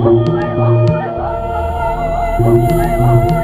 Thank you.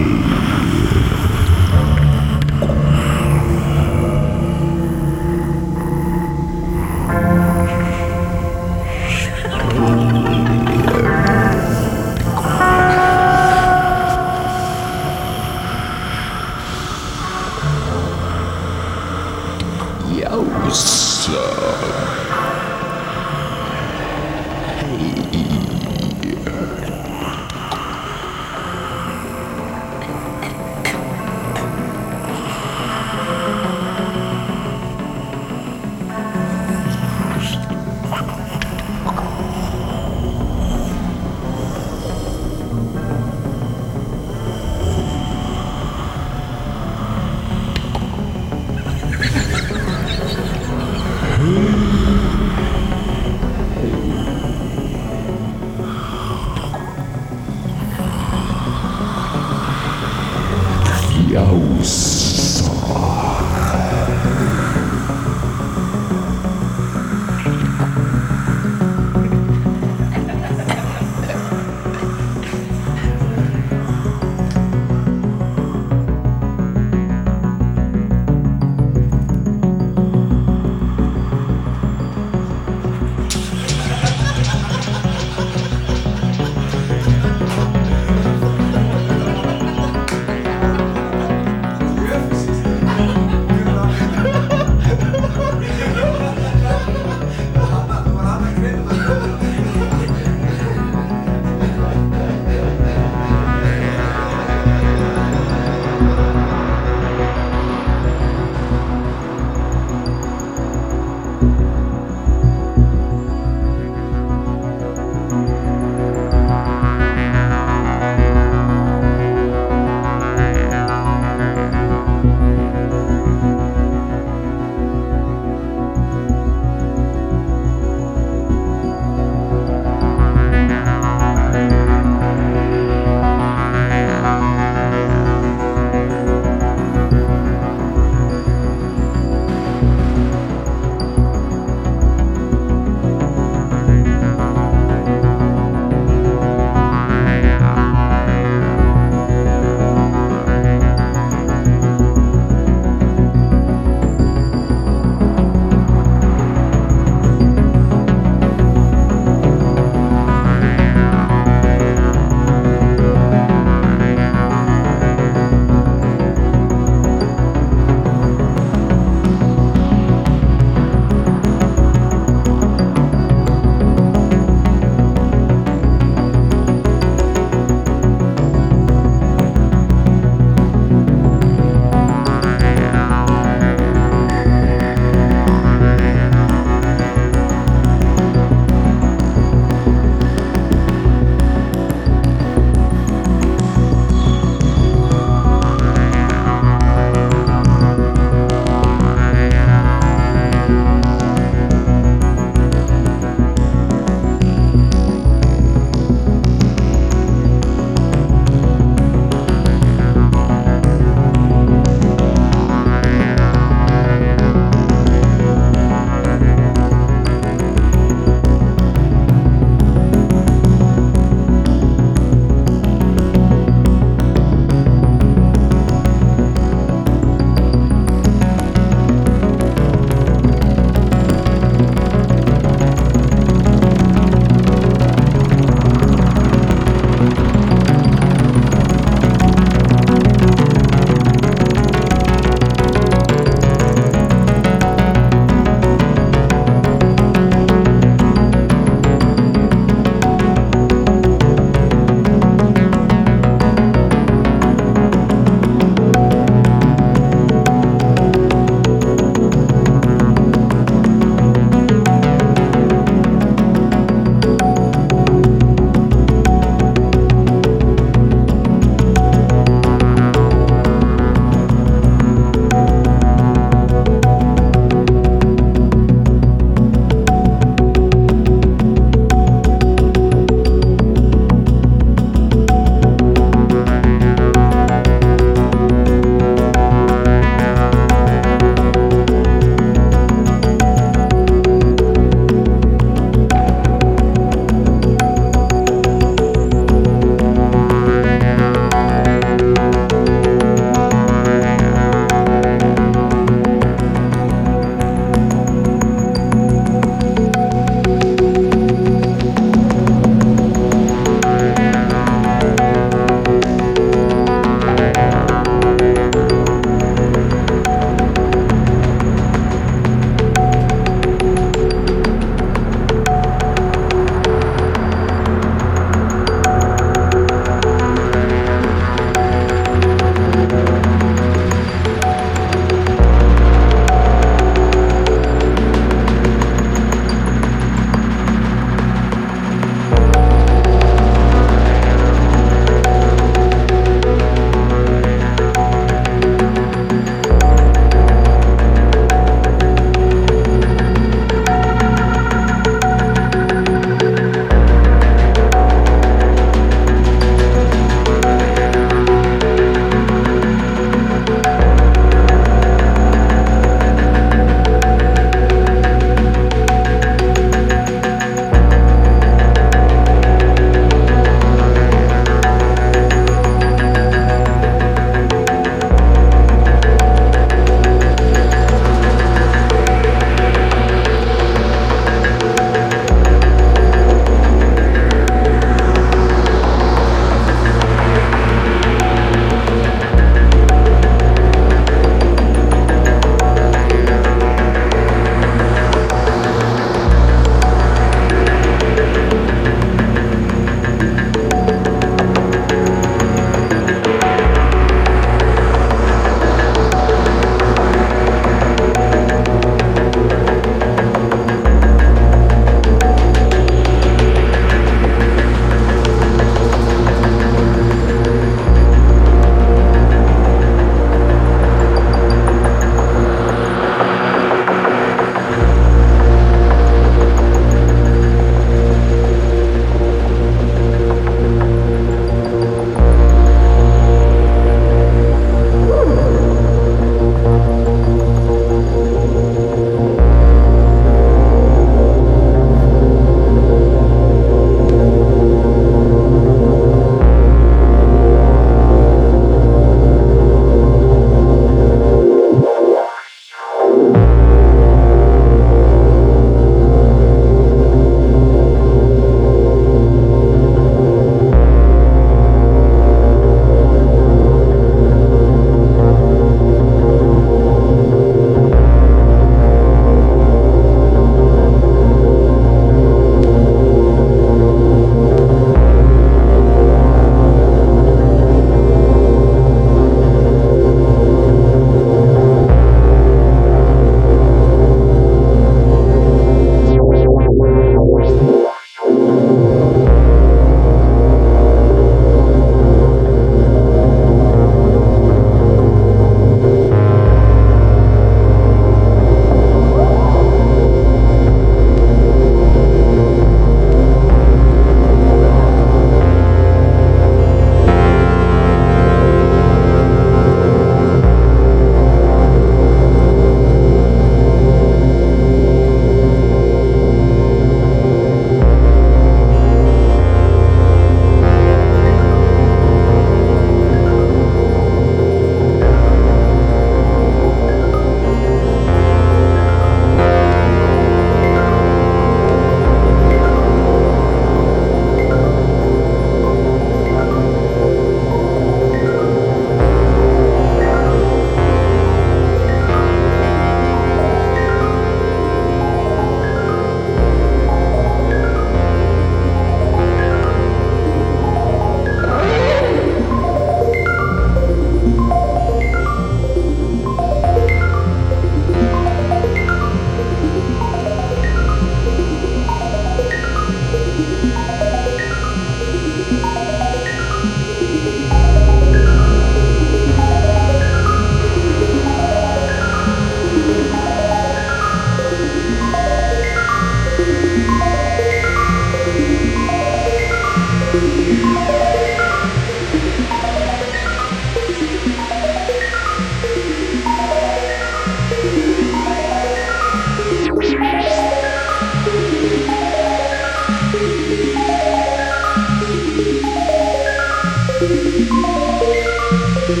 Thank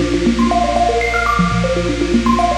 you.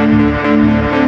Música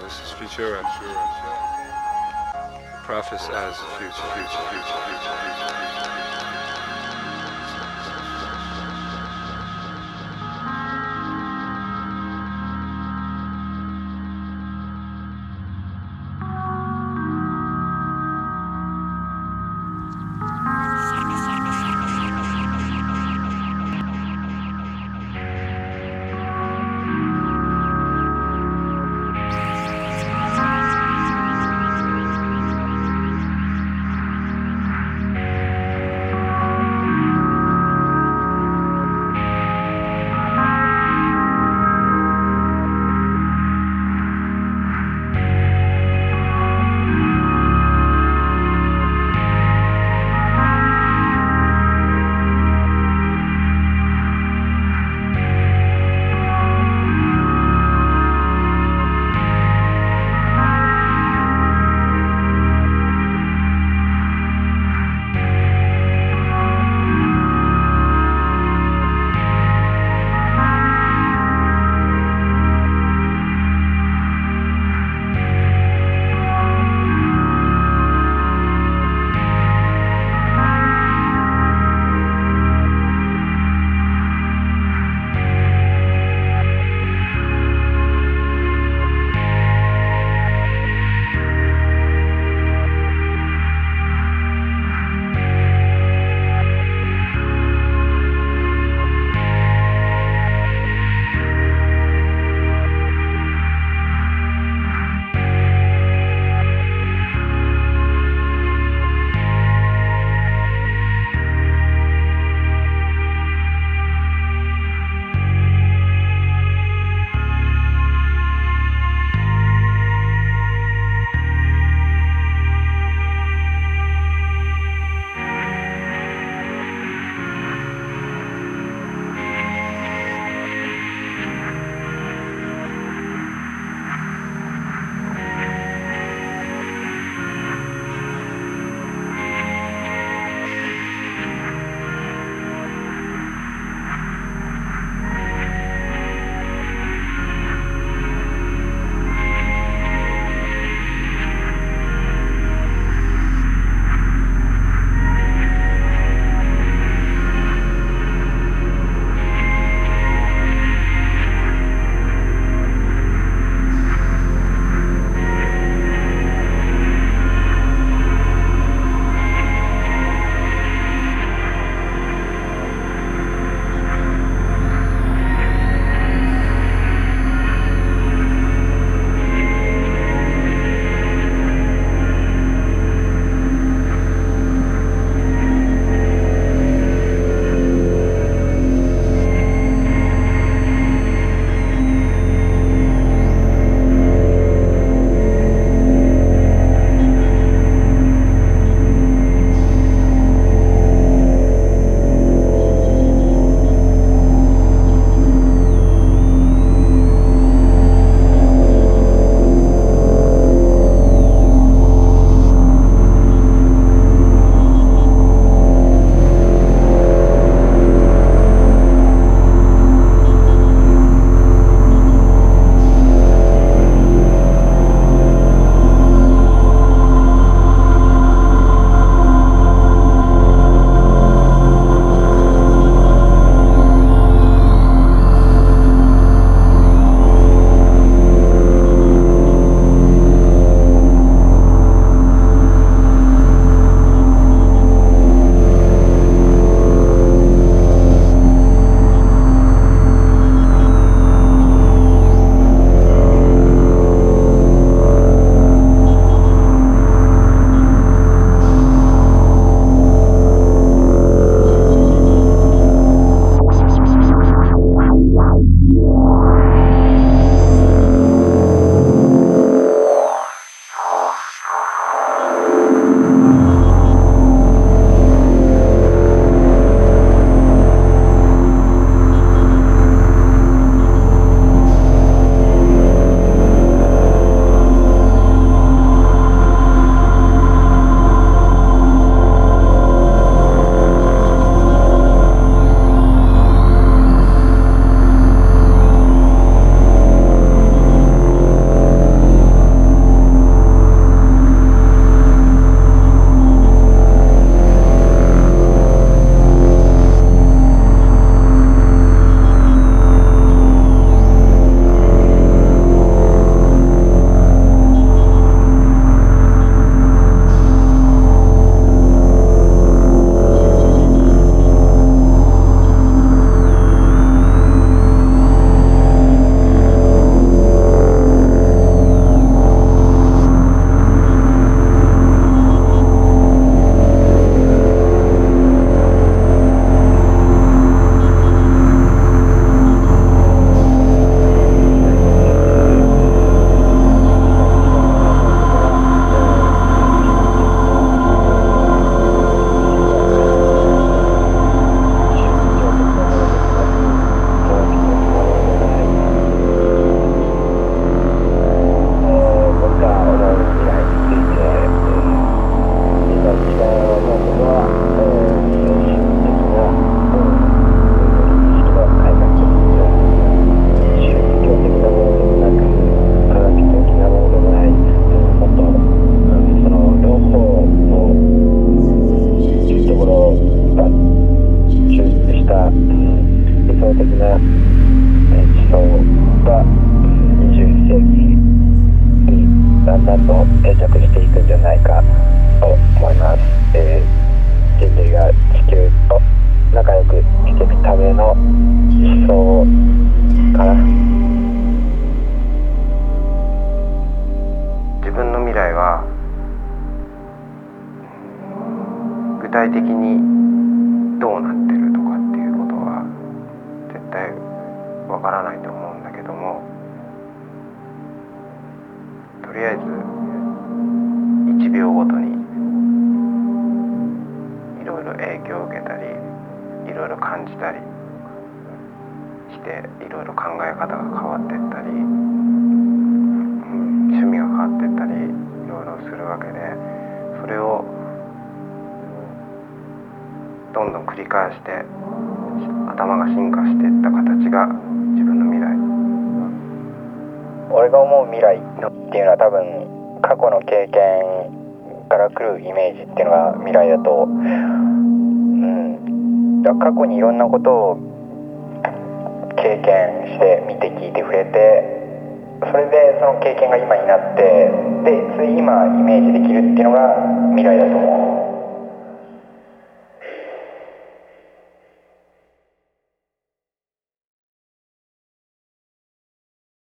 this is Futura. Preface as future, future, future, future, future, future.